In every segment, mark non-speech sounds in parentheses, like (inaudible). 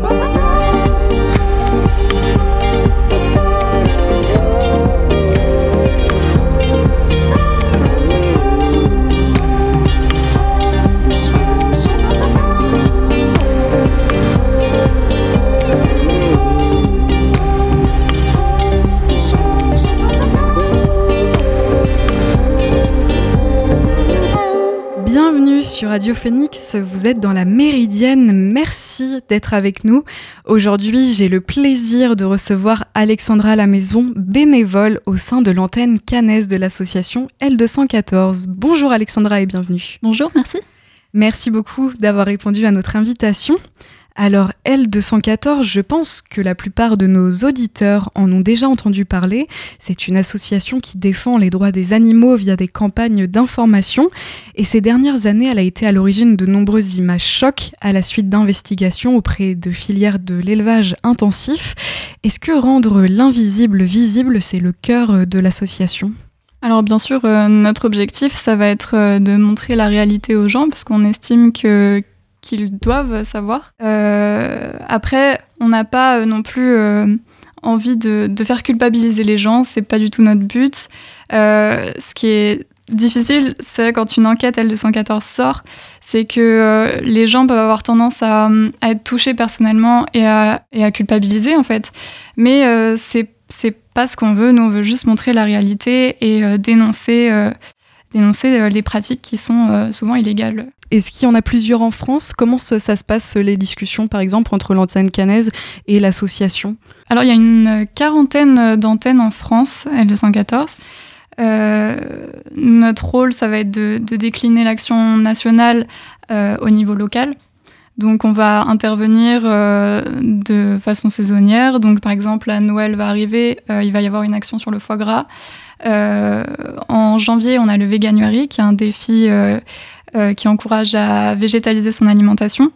sur Radio Phoenix, vous êtes dans la Méridienne. Merci d'être avec nous. Aujourd'hui, j'ai le plaisir de recevoir Alexandra Lamaison, bénévole au sein de l'antenne Cannes de l'association L214. Bonjour Alexandra et bienvenue. Bonjour, merci. Merci beaucoup d'avoir répondu à notre invitation. Alors L214, je pense que la plupart de nos auditeurs en ont déjà entendu parler. C'est une association qui défend les droits des animaux via des campagnes d'information. Et ces dernières années, elle a été à l'origine de nombreuses images chocs à la suite d'investigations auprès de filières de l'élevage intensif. Est-ce que rendre l'invisible visible, c'est le cœur de l'association? Alors bien sûr, euh, notre objectif, ça va être euh, de montrer la réalité aux gens, parce qu'on estime que qu'ils doivent savoir. Euh, après, on n'a pas euh, non plus euh, envie de, faire culpabiliser les gens, c'est pas du tout notre but. ce qui est difficile, c'est quand une enquête L214 sort, c'est que les gens peuvent avoir tendance à, être touchés personnellement et à, culpabiliser en fait. Mais c'est c'est pas ce qu'on veut, nous on veut juste montrer la réalité et dénoncer, dénoncer les pratiques qui sont souvent illégales. Est-ce qu'il y en a plusieurs en France? Comment ça, se passe les discussions, par exemple, entre l'antenne canaise et l'association? Alors, il y a une quarantaine d'antennes en France, L214. Euh, notre rôle, ça va être de, décliner l'action nationale euh, au niveau local. Donc, on va intervenir euh, de façon saisonnière. Donc, par exemple, à Noël va arriver, il va y avoir une action sur le foie gras. En janvier, on a le Veganuary, qui est un défi euh, qui encourage à végétaliser son alimentation.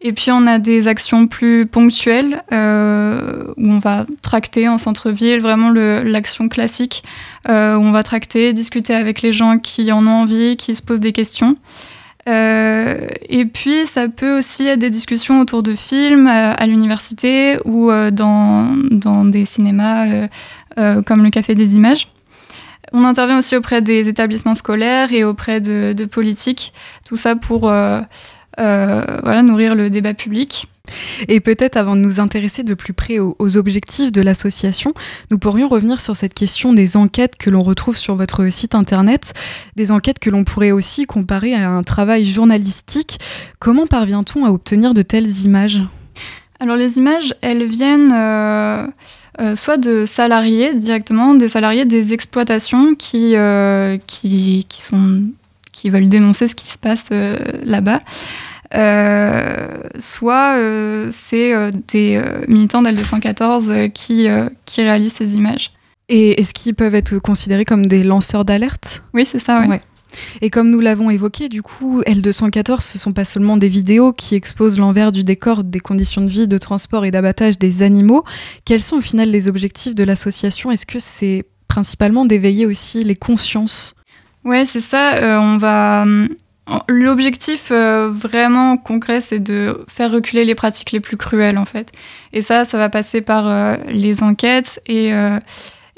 Et puis on a des actions plus ponctuelles euh, où on va tracter en centre-ville, vraiment l'action classique euh, où on va tracter, discuter avec les gens qui en ont envie, qui se posent des questions. et puis ça peut aussi être des discussions autour de films à l'université ou dans, dans, des cinémas comme le Café des Images. On intervient aussi auprès des établissements scolaires et auprès de, politiques, tout ça pour euh, euh, voilà, nourrir le débat public. Et peut-être avant de nous intéresser de plus près aux, objectifs de l'association, nous pourrions revenir sur cette question des enquêtes que l'on retrouve sur votre site internet, des enquêtes que l'on pourrait aussi comparer à un travail journalistique. Comment parvient-on à obtenir de telles images? Alors les images, elles viennent... Euh, euh, soit de salariés directement, des salariés des exploitations qui, euh, qui, qui, sont, qui veulent dénoncer ce qui se passe euh, là-bas. soit c'est des militants d'L214 qui, qui réalisent ces images. Et est-ce qu'ils peuvent être considérés comme des lanceurs d'alerte? Oui, c'est ça, oui. Ouais. Et comme nous l'avons évoqué, du coup, L214, ce sont pas seulement des vidéos qui exposent l'envers du décor des conditions de vie, de transport et d'abattage des animaux. Quels sont au final les objectifs de l'association? Est-ce que c'est principalement d'éveiller aussi les consciences? Ouais, c'est ça. Euh, on va. Euh, l'objectif euh, vraiment concret, c'est de faire reculer les pratiques les plus cruelles, en fait. Et ça, ça va passer par les enquêtes et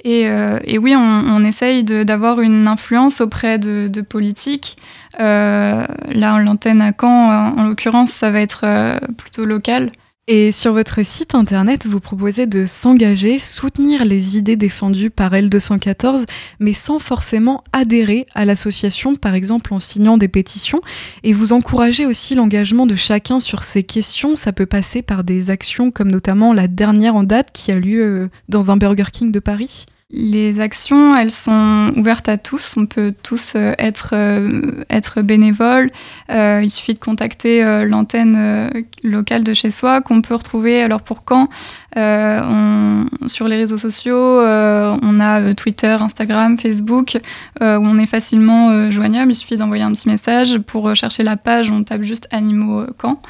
et, oui, on, essaye d'avoir une influence auprès de, politiques. Euh, là, l'antenne à Caen, en, l'occurrence, ça va être euh, plutôt local. Et sur votre site internet, vous proposez de s'engager, soutenir les idées défendues par L214, mais sans forcément adhérer à l'association, par exemple en signant des pétitions. Et vous encouragez aussi l'engagement de chacun sur ces questions. Ça peut passer par des actions comme notamment la dernière en date qui a lieu dans un Burger King de Paris. Les actions, elles sont ouvertes à tous. On peut tous euh, être, euh, être bénévoles. Euh, il suffit de contacter l'antenne locale de chez soi qu'on peut retrouver. Alors pour quand Sur les réseaux sociaux, on a Twitter, Instagram, Facebook, où on est facilement joignable. Il suffit d'envoyer un petit message. Pour chercher la page, on tape juste Animaux Camp.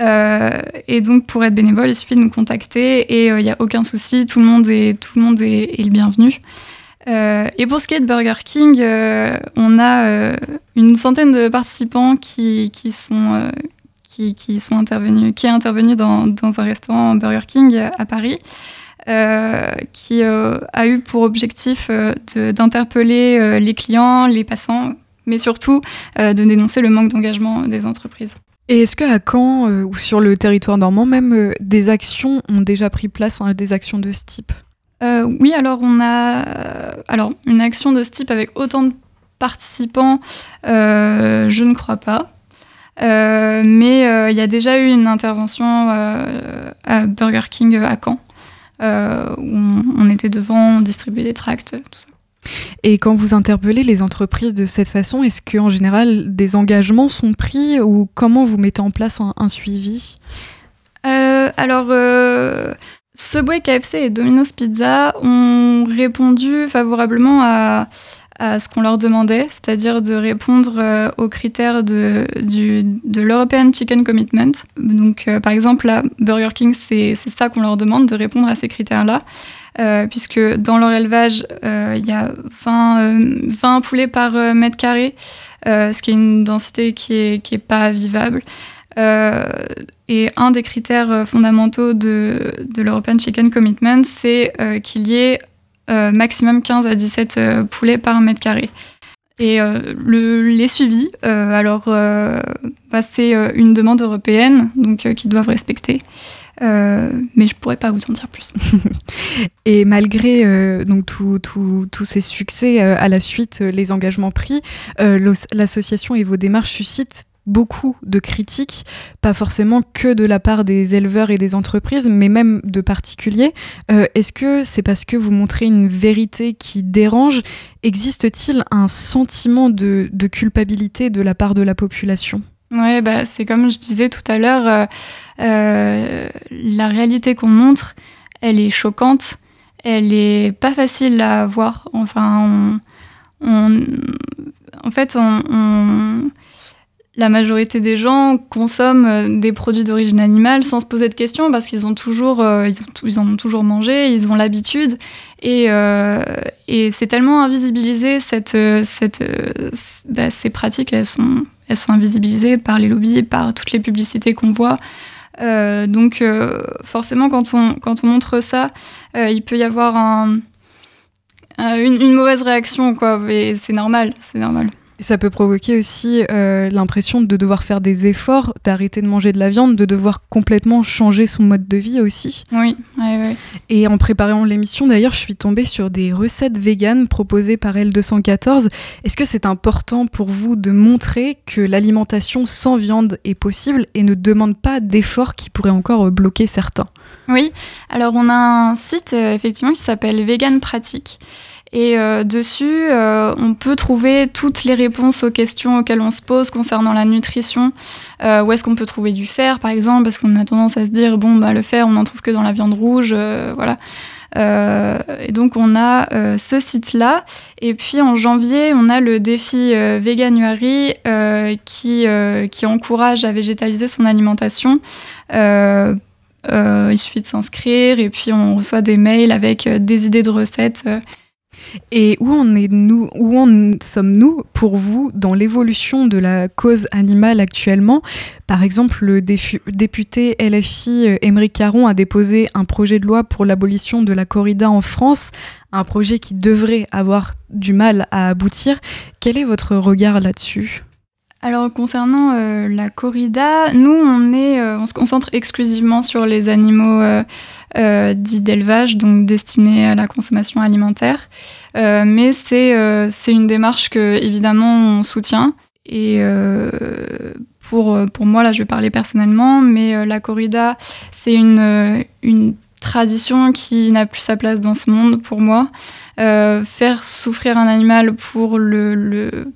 Euh, et donc, pour être bénévole, il suffit de nous contacter et il euh, n'y a aucun souci, tout le monde est, tout le, monde est, le bienvenu. Euh, et pour ce qui est de Burger King, on a une centaine de participants qui, qui sont, qui, qui, sont intervenus, qui est intervenu dans, dans un restaurant Burger King à Paris. qui a eu pour objectif d'interpeller les clients, les passants, mais surtout de dénoncer le manque d'engagement des entreprises. Et est-ce qu'à Caen ou sur le territoire normand même, des actions ont déjà pris place, hein, des actions de ce type? Oui, alors on a alors une action de ce type avec autant de participants, euh, je ne crois pas. Euh, mais euh, il y a déjà eu une intervention à Burger King à Caen, où on, était devant, on distribuait des tracts, tout ça. Et quand vous interpellez les entreprises de cette façon, est-ce qu'en général des engagements sont pris ou comment vous mettez en place un, suivi? Alors, Subway, KFC et Domino's Pizza ont répondu favorablement à, ce qu'on leur demandait, c'est-à-dire de répondre euh, aux critères de, de l'European Chicken Commitment. Donc, euh, par exemple, là, Burger King, c'est ça qu'on leur demande, de répondre à ces critères-là. Euh, puisque dans leur élevage, il y a 20, 20 poulets par mètre carré, ce qui est une densité qui n'est qui est pas vivable. et un des critères fondamentaux de, de l'European Chicken Commitment, c'est qu'il y ait euh, maximum 15 à 17 euh, poulets par mètre carré. Et euh, le, les suivis, alors bah, c'est une demande européenne, donc qu'ils doivent respecter. mais je pourrais pas vous en dire plus. (laughs) Et malgré donc tous ces succès à la suite, les engagements pris, l'association et vos démarches suscitent beaucoup de critiques, pas forcément que de la part des éleveurs et des entreprises, mais même de particuliers. Euh, est-ce que c'est parce que vous montrez une vérité qui dérange? Existe-t-il un sentiment de, culpabilité de la part de la population? Oui, bah, c'est comme je disais tout à l'heure, euh, euh, la réalité qu'on montre, elle est choquante, elle est pas facile à voir. Enfin, en fait, on la majorité des gens consomment euh, des produits d'origine animale sans se poser de questions parce qu'ils ont toujours, euh, ils, en ont toujours mangé, ils ont l'habitude et, euh, et c'est tellement invisibilisé cette, cette, bah, ces pratiques, elles sont, elles sont invisibilisées par les lobbies, par toutes les publicités qu'on voit. donc forcément, quand on, quand on montre ça, il peut y avoir un, une, une, mauvaise réaction, quoi. Et c'est normal, c'est normal. Ça peut provoquer aussi euh, l'impression de devoir faire des efforts, d'arrêter de manger de la viande, de devoir complètement changer son mode de vie aussi. Oui, oui, oui. Et en préparant l'émission, d'ailleurs, je suis tombée sur des recettes véganes proposées par L214. Est-ce que c'est important pour vous de montrer que l'alimentation sans viande est possible et ne demande pas d'efforts qui pourraient encore bloquer certains? Oui, alors on a un site euh, effectivement qui s'appelle Vegan Pratique. Et euh, dessus, euh, on peut trouver toutes les réponses aux questions auxquelles on se pose concernant la nutrition. Euh, où est-ce qu'on peut trouver du fer, par exemple, parce qu'on a tendance à se dire, bon, bah, le fer, on n'en trouve que dans la viande rouge, voilà. et donc, on a ce site-là. Et puis, en janvier, on a le défi Veganuary qui, qui encourage à végétaliser son alimentation. il suffit de s'inscrire et puis on reçoit des mails avec des idées de recettes et où en, sommes-nous pour vous dans l'évolution de la cause animale actuellement? Par exemple, le député LFI Émeric euh, Caron a déposé un projet de loi pour l'abolition de la corrida en France, un projet qui devrait avoir du mal à aboutir. Quel est votre regard là-dessus? Alors concernant euh, la corrida, nous euh, on se concentre exclusivement sur les animaux dits d'élevage, donc destinés à la consommation alimentaire. mais c'est c'est une démarche que évidemment on soutient. Et pour pour moi là, je vais parler personnellement, mais la corrida c'est une une tradition qui n'a plus sa place dans ce monde pour moi. faire souffrir un animal pour le, le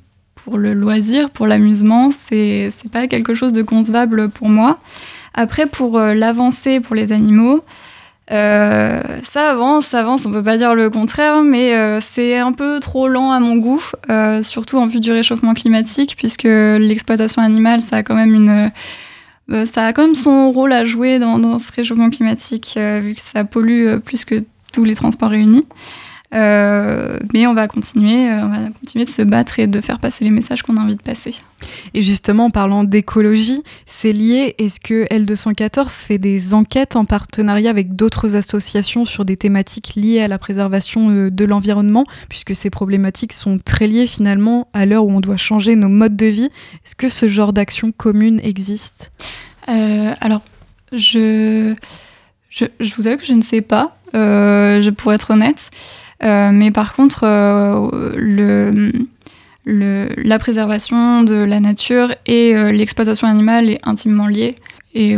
pour le loisir, pour l'amusement, c'est pas quelque chose de concevable pour moi. Après, pour euh, l'avancée pour les animaux, euh, ça avance, ça avance, on peut pas dire le contraire, mais euh, c'est un peu trop lent à mon goût, surtout en vue du réchauffement climatique, puisque l'exploitation animale, ça a quand même une, ça a quand même son rôle à jouer dans, dans ce réchauffement climatique, vu que ça pollue plus que tous les transports réunis. Euh, mais on va continuer, euh, on va continuer de se battre et de faire passer les messages qu'on a envie de passer. Et justement, en parlant d'écologie, c'est lié. Est-ce que L214 fait des enquêtes en partenariat avec d'autres associations sur des thématiques liées à la préservation euh, de l'environnement, puisque ces problématiques sont très liées finalement à l'heure où on doit changer nos modes de vie Est-ce que ce genre d'action commune existe? Alors, je, je, je, vous avoue que je ne sais pas, je pourrais être honnête. Euh, mais par contre, euh, le, le, la préservation de la nature et euh, l'exploitation animale est intimement liée et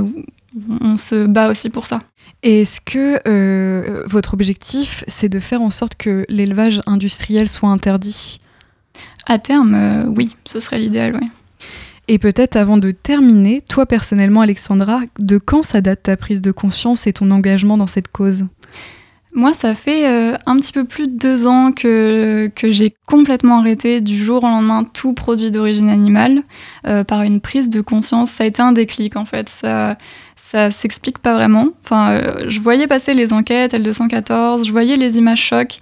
on se bat aussi pour ça. Est-ce que euh, votre objectif, c'est de faire en sorte que l'élevage industriel soit interdit? À terme, euh, oui, ce serait l'idéal, oui. Et peut-être avant de terminer, toi personnellement, Alexandra, de quand ça date ta prise de conscience et ton engagement dans cette cause? Moi, ça fait euh, un petit peu plus de deux ans que, que j'ai complètement arrêté du jour au lendemain tout produit d'origine animale euh, par une prise de conscience. Ça a été un déclic en fait. Ça, ça s'explique pas vraiment. Enfin, euh, je voyais passer les enquêtes L214, je voyais les images chocs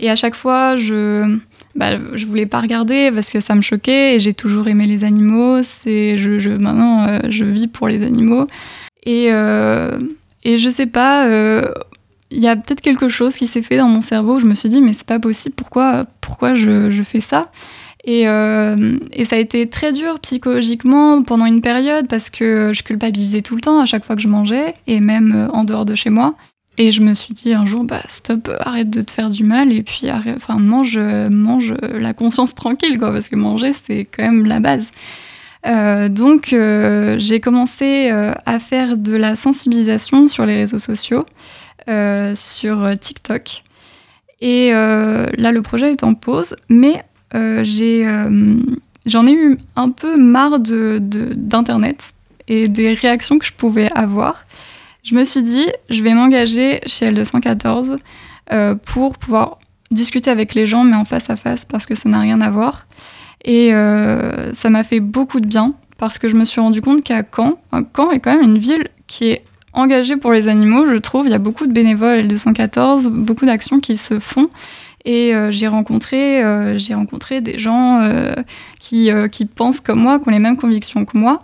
et à chaque fois, je, bah, je voulais pas regarder parce que ça me choquait et j'ai toujours aimé les animaux. C'est, je, je, maintenant, je vis pour les animaux et, et je sais pas il y a peut-être quelque chose qui s'est fait dans mon cerveau où je me suis dit mais c'est pas possible pourquoi pourquoi je, fais ça? Et, euh, et, ça a été très dur psychologiquement pendant une période parce que je culpabilisais tout le temps à chaque fois que je mangeais et même euh, en dehors de chez moi. Et je me suis dit un jour bah stop arrête de te faire du mal et puis enfin mange mange la conscience tranquille quoi parce que manger c'est quand même la base. Euh, donc j'ai commencé à faire de la sensibilisation sur les réseaux sociaux sur TikTok. Et euh, là, le projet est en pause, mais euh, j'ai, j'en ai eu un peu marre de, d'Internet et des réactions que je pouvais avoir. Je me suis dit, je vais m'engager chez L214 pour pouvoir discuter avec les gens, mais en face à face, parce que ça n'a rien à voir. Et ça m'a fait beaucoup de bien, parce que je me suis rendu compte qu'à Caen, Caen est quand même une ville qui est engagé pour les animaux, je trouve. Il y a beaucoup de bénévoles L214, beaucoup d'actions qui se font. Et euh, j'ai rencontré, euh, j'ai rencontré des gens euh, qui, qui pensent comme moi, qui ont les mêmes convictions que moi.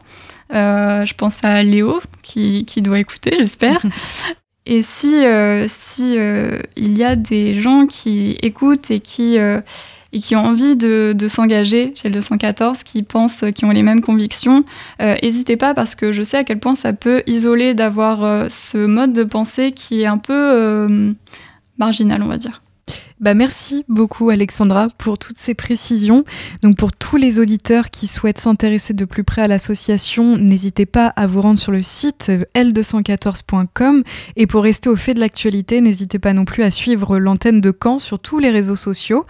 je pense à Léo, qui, qui doit écouter, j'espère. (laughs) Et si, si il y a des gens qui écoutent et qui et qui ont envie de, s'engager chez le 214, qui pensent, qui ont les mêmes convictions, n'hésitez pas parce que je sais à quel point ça peut isoler d'avoir euh, ce mode de pensée qui est un peu euh, marginal, on va dire. Bah merci beaucoup Alexandra pour toutes ces précisions. Donc pour tous les auditeurs qui souhaitent s'intéresser de plus près à l'association, n'hésitez pas à vous rendre sur le site l214.com et pour rester au fait de l'actualité, n'hésitez pas non plus à suivre l'antenne de Caen sur tous les réseaux sociaux.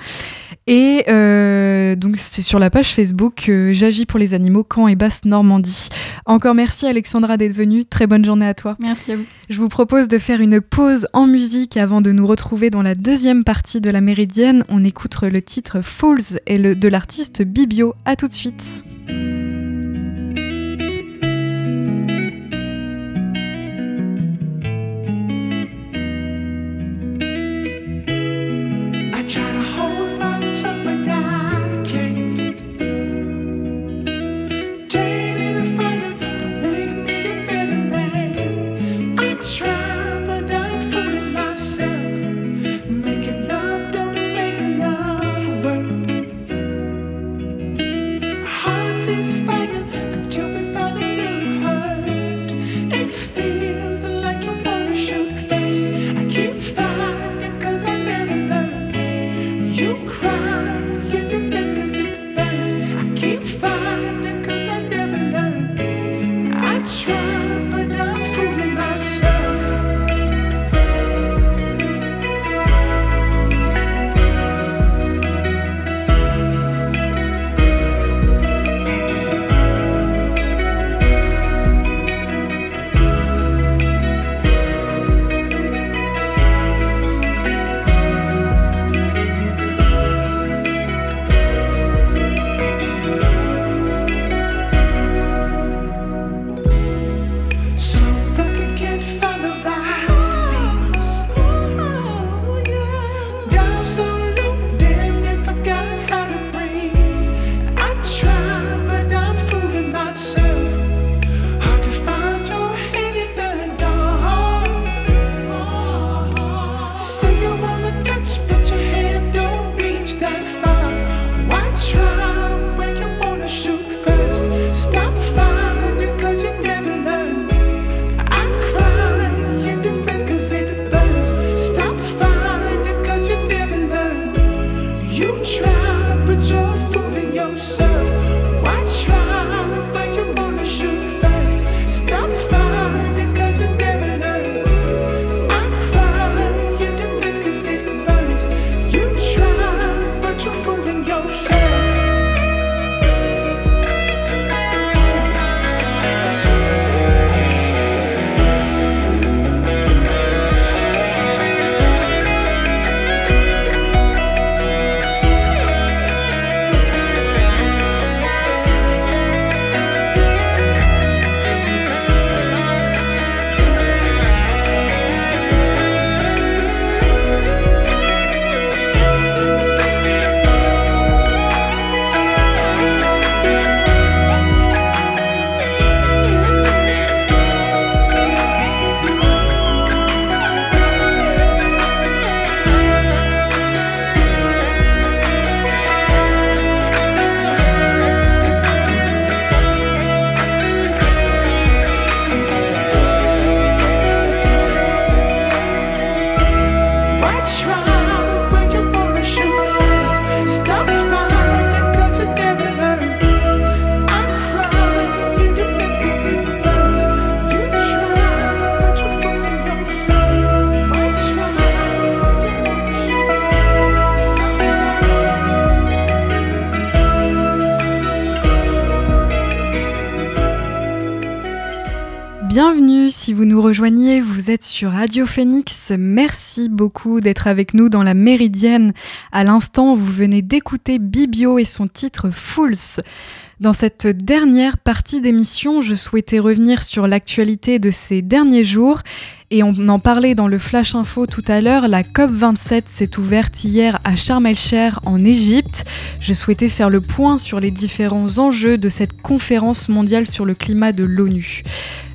Et euh, donc c'est sur la page Facebook euh, J'agis pour les animaux Caen et Basse Normandie. Encore merci Alexandra d'être venue. Très bonne journée à toi. Merci à vous. Je vous propose de faire une pause en musique avant de nous retrouver dans la deuxième partie de la Méridienne. On écoute le titre Falls et le de l'artiste Bibio. À tout de suite. Vous nous rejoignez, vous êtes sur Radio Phoenix. Merci beaucoup d'être avec nous dans la Méridienne. À l'instant, vous venez d'écouter Bibio et son titre Fools. Dans cette dernière partie d'émission, je souhaitais revenir sur l'actualité de ces derniers jours et on en parlait dans le Flash Info tout à l'heure, la COP27 s'est ouverte hier à Sharm el-Sheikh en Égypte. Je souhaitais faire le point sur les différents enjeux de cette conférence mondiale sur le climat de l'ONU.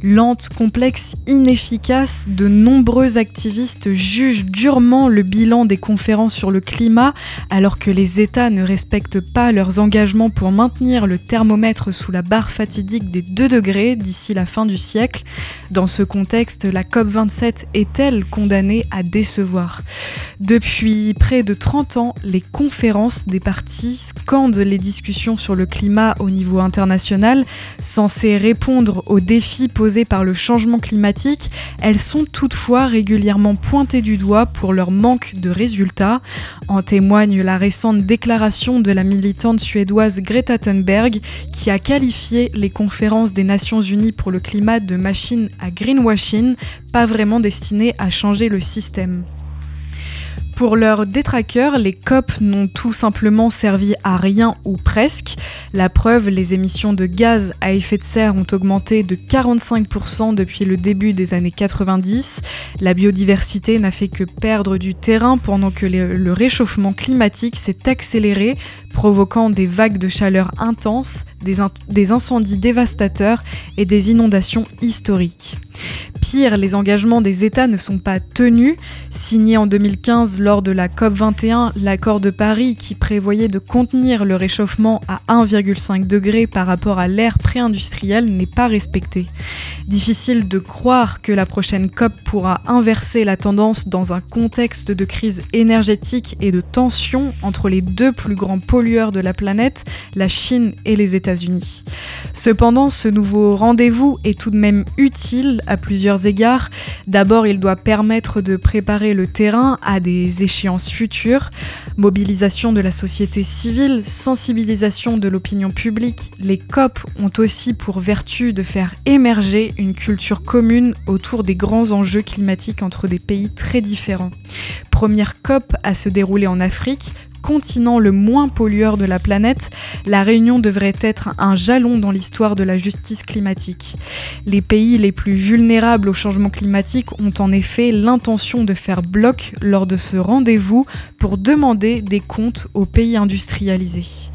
Lente, complexe, inefficace, de nombreux activistes jugent durement le bilan des conférences sur le climat alors que les États ne respectent pas leurs engagements pour maintenir le thermomètre sous la barre fatidique des 2 degrés d'ici la fin du siècle. Dans ce contexte, la COP27 est-elle condamnée à décevoir? Depuis près de 30 ans, les conférences des partis scandent les discussions sur le climat au niveau international, censées répondre aux défis posés par le changement climatique, elles sont toutefois régulièrement pointées du doigt pour leur manque de résultats. En témoigne la récente déclaration de la militante suédoise Greta Thunberg qui a qualifié les conférences des Nations Unies pour le climat de machines à greenwashing, pas vraiment destinées à changer le système. Pour leurs détraqueurs, les COP n'ont tout simplement servi à rien ou presque. La preuve, les émissions de gaz à effet de serre ont augmenté de 45% depuis le début des années 90. La biodiversité n'a fait que perdre du terrain pendant que le réchauffement climatique s'est accéléré, provoquant des vagues de chaleur intenses, des, incendies dévastateurs et des inondations historiques. Pire, les engagements des États ne sont pas tenus. Signé en 2015 lors de la COP21, l'accord de Paris qui prévoyait de contenir le réchauffement à 1,5 degré par rapport à l'ère pré-industrielle n'est pas respecté. Difficile de croire que la prochaine COP pourra inverser la tendance dans un contexte de crise énergétique et de tension entre les deux plus grands de la planète, la Chine et les États-Unis. Cependant, ce nouveau rendez-vous est tout de même utile à plusieurs égards. D'abord, il doit permettre de préparer le terrain à des échéances futures, mobilisation de la société civile, sensibilisation de l'opinion publique. Les COP ont aussi pour vertu de faire émerger une culture commune autour des grands enjeux climatiques entre des pays très différents. Première COP à se dérouler en Afrique, continent le moins pollueur de la planète, la Réunion devrait être un jalon dans l'histoire de la justice climatique. Les pays les plus vulnérables au changement climatique ont en effet l'intention de faire bloc lors de ce rendez-vous pour demander des comptes aux pays industrialisés.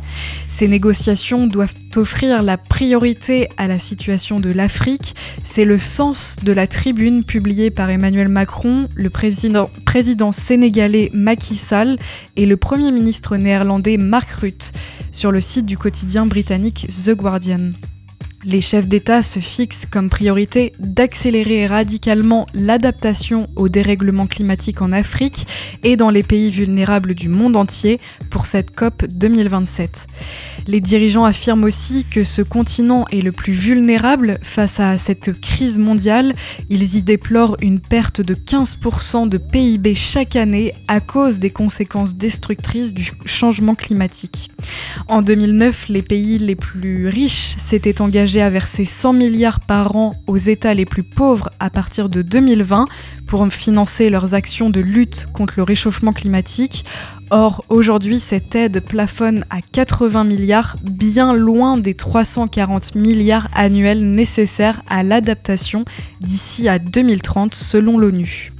Ces négociations doivent offrir la priorité à la situation de l'Afrique. C'est le sens de la tribune publiée par Emmanuel Macron, le président, sénégalais Macky Sall et le Premier ministre néerlandais Mark Rutte sur le site du quotidien britannique The Guardian. Les chefs d'État se fixent comme priorité d'accélérer radicalement l'adaptation au dérèglement climatique en Afrique et dans les pays vulnérables du monde entier pour cette COP 2027. Les dirigeants affirment aussi que ce continent est le plus vulnérable face à cette crise mondiale. Ils y déplorent une perte de 15% de PIB chaque année à cause des conséquences destructrices du changement climatique. En 2009, les pays les plus riches s'étaient engagés à verser 100 milliards par an aux États les plus pauvres à partir de 2020 pour financer leurs actions de lutte contre le réchauffement climatique. Or, aujourd'hui, cette aide plafonne à 80 milliards, bien loin des 340 milliards annuels nécessaires à l'adaptation d'ici à 2030 selon l'ONU.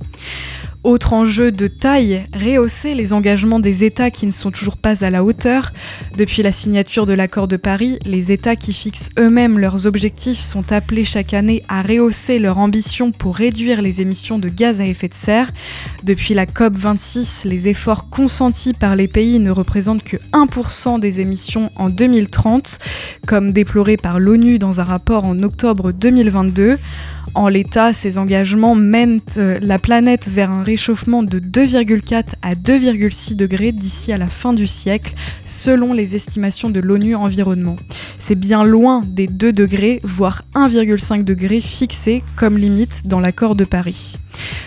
Autre enjeu de taille, rehausser les engagements des États qui ne sont toujours pas à la hauteur. Depuis la signature de l'accord de Paris, les États qui fixent eux-mêmes leurs objectifs sont appelés chaque année à rehausser leur ambition pour réduire les émissions de gaz à effet de serre. Depuis la COP26, les efforts consentis par les pays ne représentent que 1% des émissions en 2030, comme déploré par l'ONU dans un rapport en octobre 2022. En l'état, ces engagements mènent euh, la planète vers un réchauffement de 2,4 à 2,6 degrés d'ici à la fin du siècle, selon les estimations de l'ONU Environnement. C'est bien loin des 2 degrés, voire 1,5 degrés fixés comme limite dans l'accord de Paris.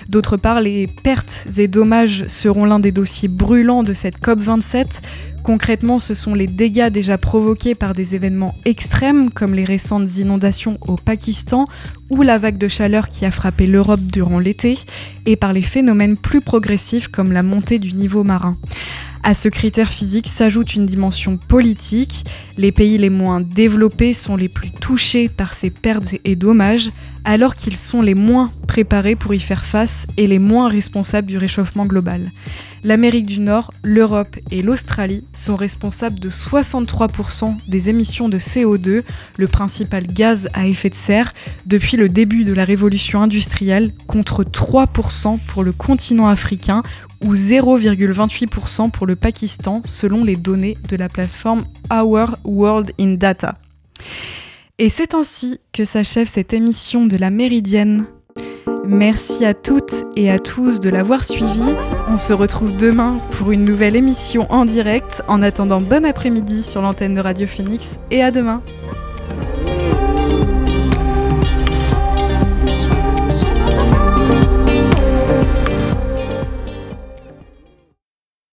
D'autre part, les pertes et dommages seront l'un des dossiers brûlants de cette COP27 Concrètement, ce sont les dégâts déjà provoqués par des événements extrêmes comme les récentes inondations au Pakistan ou la vague de chaleur qui a frappé l'Europe durant l'été, et par les phénomènes plus progressifs comme la montée du niveau marin. À ce critère physique s'ajoute une dimension politique. Les pays les moins développés sont les plus touchés par ces pertes et dommages, alors qu'ils sont les moins préparés pour y faire face et les moins responsables du réchauffement global. L'Amérique du Nord, l'Europe et l'Australie sont responsables de 63% des émissions de CO2, le principal gaz à effet de serre, depuis le début de la révolution industrielle, contre 3% pour le continent africain ou 0,28% pour le Pakistan, selon les données de la plateforme Our World in Data. Et c'est ainsi que s'achève cette émission de la Méridienne. Merci à toutes et à tous de l'avoir suivi. On se retrouve demain pour une nouvelle émission en direct. En attendant, bon après-midi sur l'antenne de Radio Phoenix et à demain.